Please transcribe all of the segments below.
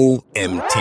OMT.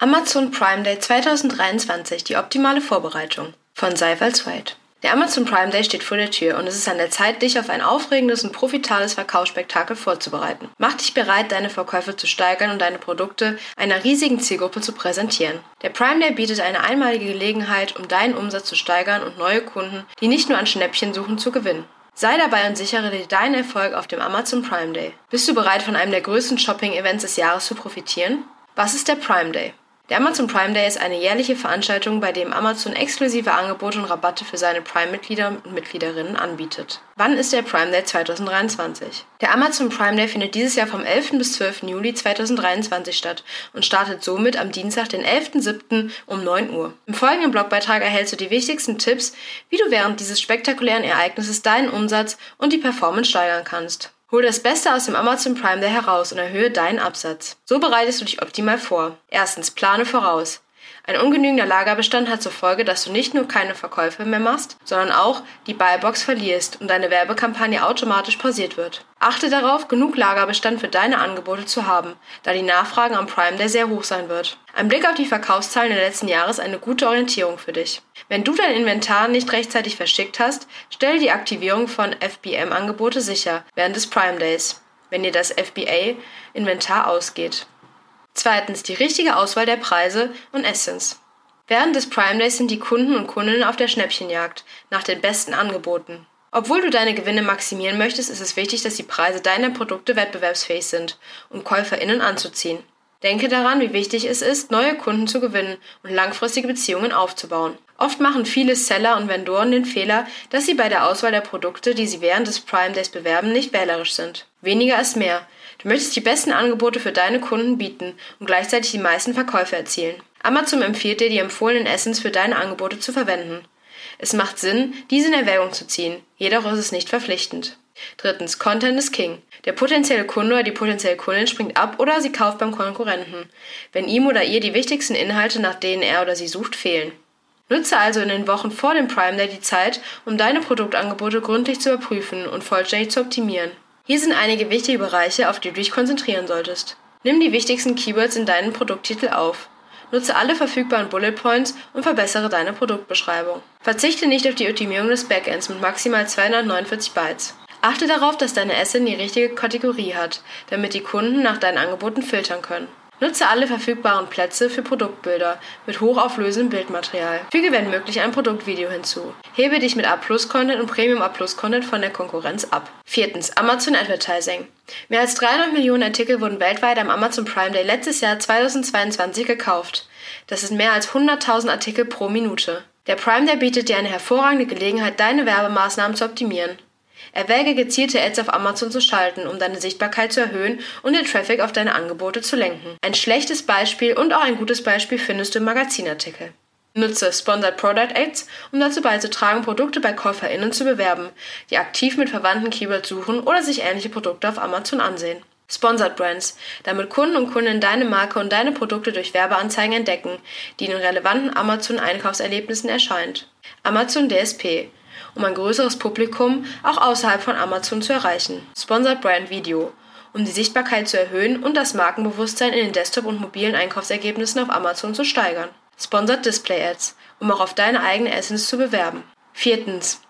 Amazon Prime Day 2023, die optimale Vorbereitung von Seifels White. Der Amazon Prime Day steht vor der Tür und es ist an der Zeit, dich auf ein aufregendes und profitables Verkaufsspektakel vorzubereiten. Mach dich bereit, deine Verkäufe zu steigern und deine Produkte einer riesigen Zielgruppe zu präsentieren. Der Prime Day bietet eine einmalige Gelegenheit, um deinen Umsatz zu steigern und neue Kunden, die nicht nur an Schnäppchen suchen, zu gewinnen. Sei dabei und sichere dir deinen Erfolg auf dem Amazon Prime Day. Bist du bereit, von einem der größten Shopping-Events des Jahres zu profitieren? Was ist der Prime Day? Der Amazon Prime Day ist eine jährliche Veranstaltung, bei dem Amazon exklusive Angebote und Rabatte für seine Prime-Mitglieder und Mitgliederinnen anbietet. Wann ist der Prime Day 2023? Der Amazon Prime Day findet dieses Jahr vom 11. bis 12. Juli 2023 statt und startet somit am Dienstag, den 11.07. um 9 Uhr. Im folgenden Blogbeitrag erhältst du die wichtigsten Tipps, wie du während dieses spektakulären Ereignisses deinen Umsatz und die Performance steigern kannst. Hol das Beste aus dem Amazon Prime Day heraus und erhöhe deinen Absatz. So bereitest du dich optimal vor. Erstens, plane voraus. Ein ungenügender Lagerbestand hat zur Folge, dass du nicht nur keine Verkäufe mehr machst, sondern auch die Buybox verlierst und deine Werbekampagne automatisch pausiert wird. Achte darauf, genug Lagerbestand für deine Angebote zu haben, da die Nachfrage am Prime Day sehr hoch sein wird. Ein Blick auf die Verkaufszahlen der letzten Jahre ist eine gute Orientierung für dich. Wenn du dein Inventar nicht rechtzeitig verschickt hast, stelle die Aktivierung von FBM-Angebote sicher während des Prime Days, wenn dir das FBA-Inventar ausgeht. Zweitens die richtige Auswahl der Preise und Essence. Während des Prime Days sind die Kunden und Kundinnen auf der Schnäppchenjagd nach den besten Angeboten. Obwohl du deine Gewinne maximieren möchtest, ist es wichtig, dass die Preise deiner Produkte wettbewerbsfähig sind, um KäuferInnen anzuziehen. Denke daran, wie wichtig es ist, neue Kunden zu gewinnen und langfristige Beziehungen aufzubauen. Oft machen viele Seller und Vendoren den Fehler, dass sie bei der Auswahl der Produkte, die sie während des Prime Days bewerben, nicht wählerisch sind. Weniger ist mehr. Du möchtest die besten Angebote für deine Kunden bieten und gleichzeitig die meisten Verkäufe erzielen. Amazon empfiehlt dir, die empfohlenen Essens für deine Angebote zu verwenden. Es macht Sinn, diese in Erwägung zu ziehen, jedoch ist es nicht verpflichtend. Drittens, Content is King. Der potenzielle Kunde oder die potenzielle Kundin springt ab oder sie kauft beim Konkurrenten, wenn ihm oder ihr die wichtigsten Inhalte, nach denen er oder sie sucht, fehlen. Nutze also in den Wochen vor dem Prime Day die Zeit, um deine Produktangebote gründlich zu überprüfen und vollständig zu optimieren. Hier sind einige wichtige Bereiche, auf die du dich konzentrieren solltest. Nimm die wichtigsten Keywords in deinen Produkttitel auf. Nutze alle verfügbaren Bullet Points und verbessere deine Produktbeschreibung. Verzichte nicht auf die Optimierung des Backends mit maximal 249 Bytes. Achte darauf, dass deine Asset die richtige Kategorie hat, damit die Kunden nach deinen Angeboten filtern können. Nutze alle verfügbaren Plätze für Produktbilder mit hochauflösendem Bildmaterial. Füge wenn möglich ein Produktvideo hinzu. Hebe dich mit A-Plus-Content und Premium-A-Plus-Content von der Konkurrenz ab. Viertens. Amazon Advertising. Mehr als 300 Millionen Artikel wurden weltweit am Amazon Prime Day letztes Jahr 2022 gekauft. Das sind mehr als 100.000 Artikel pro Minute. Der Prime Day bietet dir eine hervorragende Gelegenheit, deine Werbemaßnahmen zu optimieren. Erwäge gezielte Ads auf Amazon zu schalten, um deine Sichtbarkeit zu erhöhen und den Traffic auf deine Angebote zu lenken. Ein schlechtes Beispiel und auch ein gutes Beispiel findest du im Magazinartikel. Nutze Sponsored Product Ads, um dazu beizutragen, Produkte bei KäuferInnen zu bewerben, die aktiv mit verwandten Keywords suchen oder sich ähnliche Produkte auf Amazon ansehen. Sponsored Brands, damit Kunden und Kundinnen deine Marke und deine Produkte durch Werbeanzeigen entdecken, die in relevanten Amazon-Einkaufserlebnissen erscheint. Amazon DSP, um ein größeres Publikum auch außerhalb von Amazon zu erreichen. Sponsored Brand Video, um die Sichtbarkeit zu erhöhen und das Markenbewusstsein in den Desktop- und mobilen Einkaufsergebnissen auf Amazon zu steigern. Sponsored Display Ads, um auch auf deine eigene Essence zu bewerben. Viertens.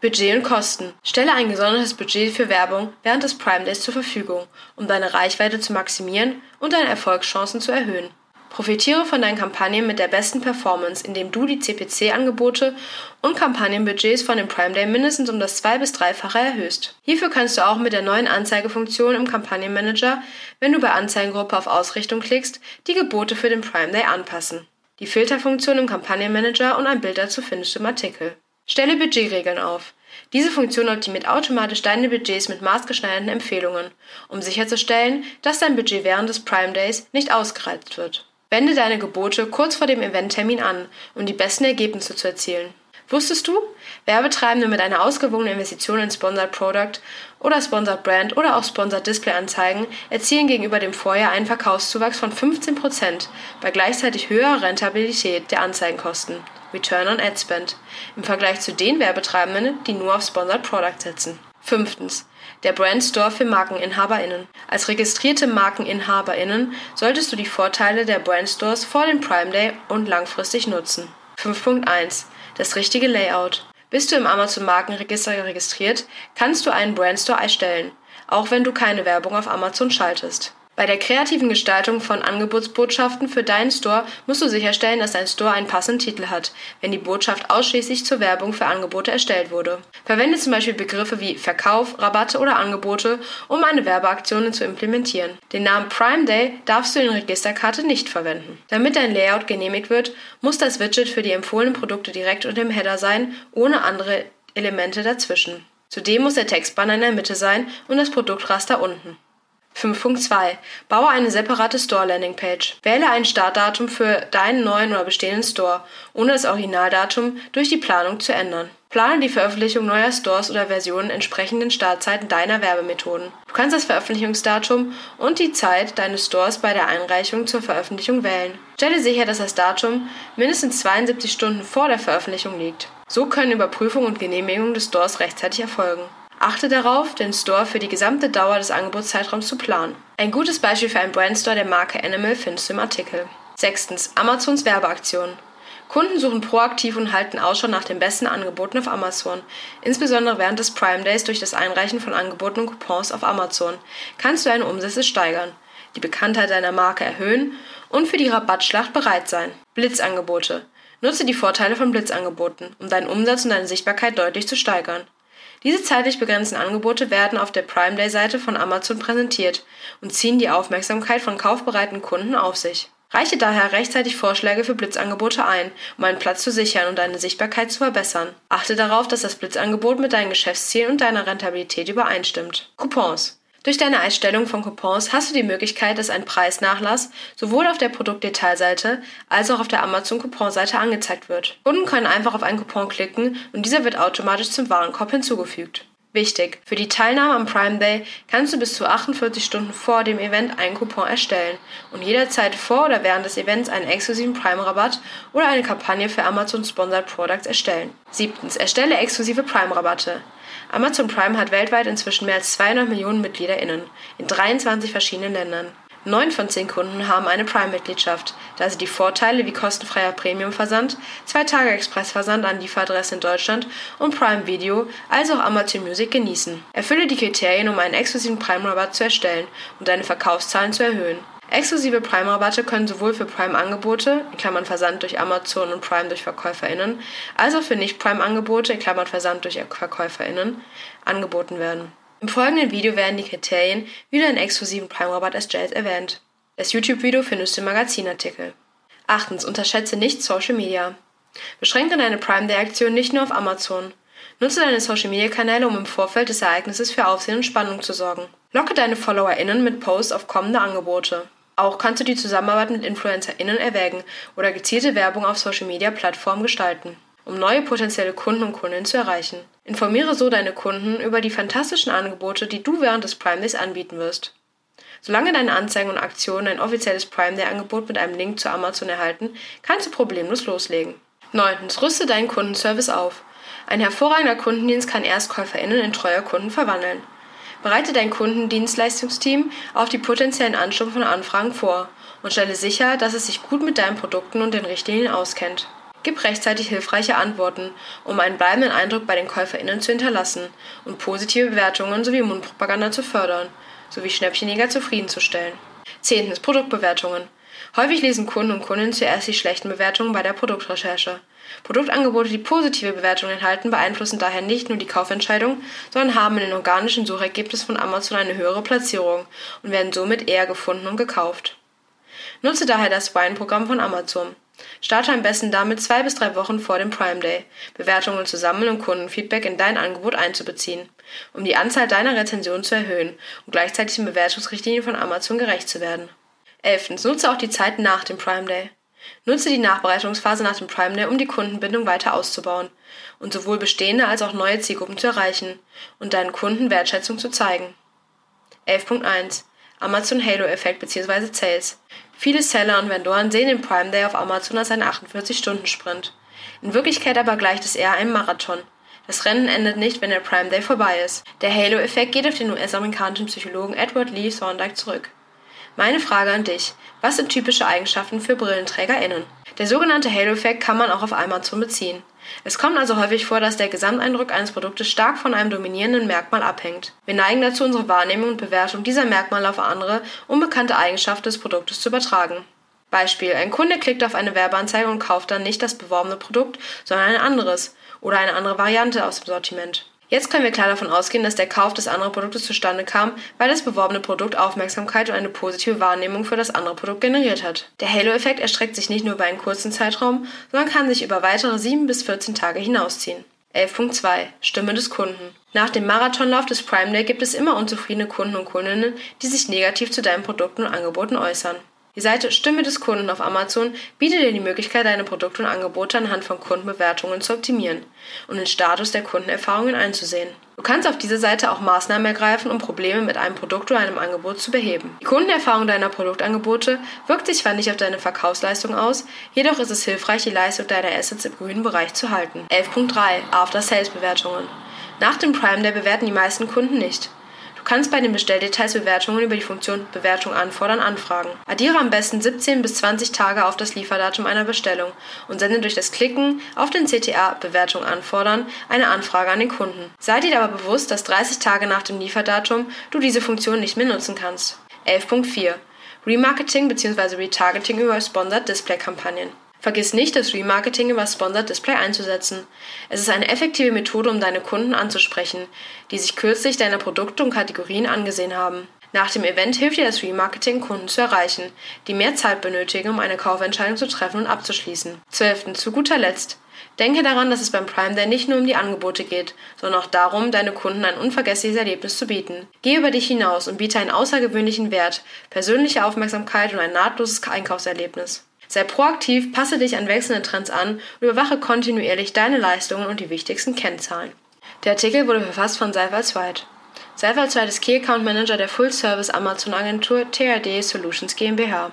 Budget und Kosten. Stelle ein gesondertes Budget für Werbung während des Prime Days zur Verfügung, um deine Reichweite zu maximieren und deine Erfolgschancen zu erhöhen. Profitiere von deinen Kampagnen mit der besten Performance, indem du die CPC-Angebote und Kampagnenbudgets von dem Prime Day mindestens um das zwei- bis dreifache erhöhst. Hierfür kannst du auch mit der neuen Anzeigefunktion im Kampagnenmanager, wenn du bei Anzeigengruppe auf Ausrichtung klickst, die Gebote für den Prime Day anpassen. Die Filterfunktion im Kampagnenmanager und ein Bild dazu findest du im Artikel. Stelle Budgetregeln auf. Diese Funktion optimiert automatisch deine Budgets mit maßgeschneiderten Empfehlungen, um sicherzustellen, dass dein Budget während des Prime Days nicht ausgereizt wird. Wende deine Gebote kurz vor dem Eventtermin an, um die besten Ergebnisse zu erzielen. Wusstest du? Werbetreibende mit einer ausgewogenen Investition in Sponsored Product oder Sponsored Brand oder auch Sponsored Display Anzeigen erzielen gegenüber dem Vorjahr einen Verkaufszuwachs von 15% bei gleichzeitig höherer Rentabilität der Anzeigenkosten. Return on Ad Spend im Vergleich zu den Werbetreibenden, die nur auf Sponsored Product setzen. Fünftens. Der Brand Store für MarkeninhaberInnen. Als registrierte MarkeninhaberInnen solltest du die Vorteile der Brand Stores vor dem Prime Day und langfristig nutzen. 5.1. Das richtige Layout. Bist du im Amazon Markenregister registriert, kannst du einen Brand Store erstellen, auch wenn du keine Werbung auf Amazon schaltest. Bei der kreativen Gestaltung von Angebotsbotschaften für deinen Store musst du sicherstellen, dass dein Store einen passenden Titel hat, wenn die Botschaft ausschließlich zur Werbung für Angebote erstellt wurde. Verwende zum Beispiel Begriffe wie Verkauf, Rabatte oder Angebote, um eine Werbeaktion zu implementieren. Den Namen Prime Day darfst du in der Registerkarte nicht verwenden. Damit dein Layout genehmigt wird, muss das Widget für die empfohlenen Produkte direkt unter dem Header sein, ohne andere Elemente dazwischen. Zudem muss der Textbanner in der Mitte sein und das Produktraster unten. 5.2 Baue eine separate Store-Landingpage. Wähle ein Startdatum für deinen neuen oder bestehenden Store, ohne das Originaldatum durch die Planung zu ändern. Plane die Veröffentlichung neuer Stores oder Versionen entsprechend den Startzeiten deiner Werbemethoden. Du kannst das Veröffentlichungsdatum und die Zeit deines Stores bei der Einreichung zur Veröffentlichung wählen. Stelle sicher, dass das Datum mindestens 72 Stunden vor der Veröffentlichung liegt. So können Überprüfung und Genehmigung des Stores rechtzeitig erfolgen. Achte darauf, den Store für die gesamte Dauer des Angebotszeitraums zu planen. Ein gutes Beispiel für einen Brandstore der Marke Animal findest du im Artikel. Sechstens. Amazons Werbeaktion. Kunden suchen proaktiv und halten Ausschau nach den besten Angeboten auf Amazon. Insbesondere während des Prime Days durch das Einreichen von Angeboten und Coupons auf Amazon kannst du deine Umsätze steigern, die Bekanntheit deiner Marke erhöhen und für die Rabattschlacht bereit sein. Blitzangebote. Nutze die Vorteile von Blitzangeboten, um deinen Umsatz und deine Sichtbarkeit deutlich zu steigern. Diese zeitlich begrenzten Angebote werden auf der Prime Day Seite von Amazon präsentiert und ziehen die Aufmerksamkeit von kaufbereiten Kunden auf sich. Reiche daher rechtzeitig Vorschläge für Blitzangebote ein, um einen Platz zu sichern und deine Sichtbarkeit zu verbessern. Achte darauf, dass das Blitzangebot mit deinen Geschäftszielen und deiner Rentabilität übereinstimmt. Coupons durch deine Einstellung von Coupons hast du die Möglichkeit, dass ein Preisnachlass sowohl auf der Produktdetailseite als auch auf der Amazon Couponseite angezeigt wird. Kunden können einfach auf einen Coupon klicken und dieser wird automatisch zum Warenkorb hinzugefügt. Wichtig, für die Teilnahme am Prime Day kannst du bis zu 48 Stunden vor dem Event einen Coupon erstellen und jederzeit vor oder während des Events einen exklusiven Prime-Rabatt oder eine Kampagne für Amazon Sponsored Products erstellen. Siebtens, erstelle exklusive Prime-Rabatte. Amazon Prime hat weltweit inzwischen mehr als 200 Millionen MitgliederInnen in 23 verschiedenen Ländern. Neun von zehn Kunden haben eine Prime-Mitgliedschaft, da sie die Vorteile wie kostenfreier Premium-Versand, zwei Tage Express-Versand an Lieferadresse in Deutschland und Prime Video als auch Amazon Music genießen. Erfülle die Kriterien, um einen exklusiven Prime-Rabatt zu erstellen und deine Verkaufszahlen zu erhöhen. Exklusive Prime-Rabatte können sowohl für Prime-Angebote in Klammern (Versand durch Amazon und Prime durch VerkäuferInnen) als auch für Nicht-Prime-Angebote in Klammern (Versand durch VerkäuferInnen) angeboten werden. Im folgenden Video werden die Kriterien, wie du einen exklusiven Prime-Rabatt erstellst, erwähnt. Das YouTube-Video findest du im Magazinartikel. Achtens. Unterschätze nicht Social Media. Beschränke deine Prime Day-Aktion nicht nur auf Amazon. Nutze deine Social-Media-Kanäle, um im Vorfeld des Ereignisses für Aufsehen und Spannung zu sorgen. Locke deine FollowerInnen mit Posts auf kommende Angebote. Auch kannst du die Zusammenarbeit mit InfluencerInnen erwägen oder gezielte Werbung auf Social-Media-Plattformen gestalten, um neue potenzielle Kunden und Kundinnen zu erreichen. Informiere so deine Kunden über die fantastischen Angebote, die du während des Prime Days anbieten wirst. Solange deine Anzeigen und Aktionen ein offizielles Prime Day Angebot mit einem Link zu Amazon erhalten, kannst du problemlos loslegen. 9. Rüste deinen Kundenservice auf. Ein hervorragender Kundendienst kann ErstkäuferInnen in treuer Kunden verwandeln. Bereite dein Kundendienstleistungsteam auf die potenziellen Ansturm von Anfragen vor und stelle sicher, dass es sich gut mit deinen Produkten und den Richtlinien auskennt. Gib rechtzeitig hilfreiche Antworten, um einen bleibenden Eindruck bei den KäuferInnen zu hinterlassen und positive Bewertungen sowie Mundpropaganda zu fördern, sowie Schnäppchenjäger zufriedenzustellen. Zehntens Produktbewertungen. Häufig lesen Kunden und Kundinnen zuerst die schlechten Bewertungen bei der Produktrecherche. Produktangebote, die positive Bewertungen enthalten, beeinflussen daher nicht nur die Kaufentscheidung, sondern haben in den organischen Suchergebnissen von Amazon eine höhere Platzierung und werden somit eher gefunden und gekauft. Nutze daher das Wine-Programm von Amazon. Starte am besten damit zwei bis drei Wochen vor dem Prime Day, Bewertungen zu sammeln und Kundenfeedback in dein Angebot einzubeziehen, um die Anzahl deiner Rezensionen zu erhöhen und gleichzeitig den Bewertungsrichtlinien von Amazon gerecht zu werden. 11. Nutze auch die Zeit nach dem Prime Day. Nutze die Nachbereitungsphase nach dem Prime Day, um die Kundenbindung weiter auszubauen und sowohl bestehende als auch neue Zielgruppen zu erreichen und deinen Kunden Wertschätzung zu zeigen. 11.1 Amazon Halo-Effekt bzw. Sales. Viele Seller und Vendoren sehen den Prime Day auf Amazon als einen 48-Stunden-Sprint. In Wirklichkeit aber gleicht es eher einem Marathon. Das Rennen endet nicht, wenn der Prime Day vorbei ist. Der Halo-Effekt geht auf den US-amerikanischen Psychologen Edward Lee Thorndike zurück. Meine Frage an dich. Was sind typische Eigenschaften für BrillenträgerInnen? Der sogenannte Halo-Effekt kann man auch auf Amazon beziehen. Es kommt also häufig vor, dass der Gesamteindruck eines Produktes stark von einem dominierenden Merkmal abhängt. Wir neigen dazu, unsere Wahrnehmung und Bewertung dieser Merkmale auf andere, unbekannte Eigenschaften des Produktes zu übertragen. Beispiel: Ein Kunde klickt auf eine Werbeanzeige und kauft dann nicht das beworbene Produkt, sondern ein anderes oder eine andere Variante aus dem Sortiment. Jetzt können wir klar davon ausgehen, dass der Kauf des anderen Produktes zustande kam, weil das beworbene Produkt Aufmerksamkeit und eine positive Wahrnehmung für das andere Produkt generiert hat. Der Halo-Effekt erstreckt sich nicht nur über einen kurzen Zeitraum, sondern kann sich über weitere 7 bis 14 Tage hinausziehen. 11.2 Stimme des Kunden. Nach dem Marathonlauf des Prime Day gibt es immer unzufriedene Kunden und Kundinnen, die sich negativ zu deinen Produkten und Angeboten äußern. Die Seite Stimme des Kunden auf Amazon bietet dir die Möglichkeit, deine Produkte und Angebote anhand von Kundenbewertungen zu optimieren und den Status der Kundenerfahrungen einzusehen. Du kannst auf dieser Seite auch Maßnahmen ergreifen, um Probleme mit einem Produkt oder einem Angebot zu beheben. Die Kundenerfahrung deiner Produktangebote wirkt sich zwar nicht auf deine Verkaufsleistung aus, jedoch ist es hilfreich, die Leistung deiner Assets im grünen Bereich zu halten. 11.3 After-Sales-Bewertungen Nach dem Prime Day bewerten die meisten Kunden nicht. Kannst bei den Bestelldetails Bewertungen über die Funktion Bewertung anfordern anfragen. Addiere am besten 17 bis 20 Tage auf das Lieferdatum einer Bestellung und sende durch das Klicken auf den CTA Bewertung anfordern eine Anfrage an den Kunden. Sei dir aber bewusst, dass 30 Tage nach dem Lieferdatum du diese Funktion nicht mehr nutzen kannst. 11.4 Remarketing bzw. Retargeting über Sponsored Display Kampagnen. Vergiss nicht, das Remarketing über Sponsored Display einzusetzen. Es ist eine effektive Methode, um deine Kunden anzusprechen, die sich kürzlich deine Produkte und Kategorien angesehen haben. Nach dem Event hilft dir das Remarketing, Kunden zu erreichen, die mehr Zeit benötigen, um eine Kaufentscheidung zu treffen und abzuschließen. 12. Zu guter Letzt. Denke daran, dass es beim Prime Day nicht nur um die Angebote geht, sondern auch darum, deine Kunden ein unvergessliches Erlebnis zu bieten. Geh über dich hinaus und biete einen außergewöhnlichen Wert, persönliche Aufmerksamkeit und ein nahtloses Einkaufserlebnis. Sei proaktiv, passe dich an wechselnde Trends an und überwache kontinuierlich deine Leistungen und die wichtigsten Kennzahlen. Der Artikel wurde verfasst von Seifert White. Seifert White ist Key Account Manager der Full-Service Amazon-Agentur TRD Solutions GmbH.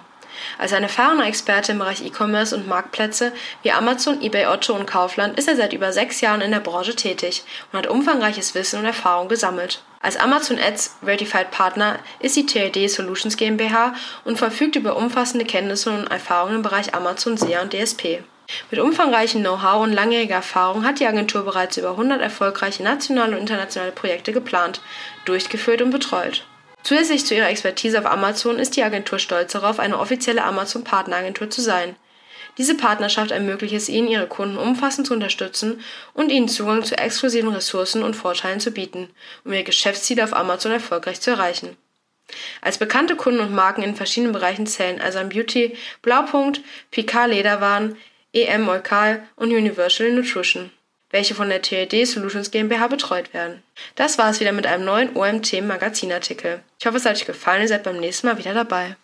Als ein erfahrener Experte im Bereich E-Commerce und Marktplätze wie Amazon, eBay, Otto und Kaufland ist er seit über sechs Jahren in der Branche tätig und hat umfangreiches Wissen und Erfahrung gesammelt. Als Amazon Ads Verified Partner ist die TLD Solutions GmbH und verfügt über umfassende Kenntnisse und Erfahrungen im Bereich Amazon SEA und DSP. Mit umfangreichem Know-how und langjähriger Erfahrung hat die Agentur bereits über 100 erfolgreiche nationale und internationale Projekte geplant, durchgeführt und betreut. Zusätzlich zu ihrer Expertise auf Amazon ist die Agentur stolz darauf, eine offizielle Amazon-Partneragentur zu sein. Diese Partnerschaft ermöglicht es ihnen, ihre Kunden umfassend zu unterstützen und ihnen Zugang zu exklusiven Ressourcen und Vorteilen zu bieten, um ihre Geschäftsziele auf Amazon erfolgreich zu erreichen. Als bekannte Kunden und Marken in verschiedenen Bereichen zählen Asam Beauty, Blaupunkt, Picard Lederwaren, EM Eukal und Universal Nutrition welche von der TLD Solutions GmbH betreut werden. Das war es wieder mit einem neuen OMT Magazinartikel. Ich hoffe, es hat euch gefallen, ihr seid beim nächsten Mal wieder dabei.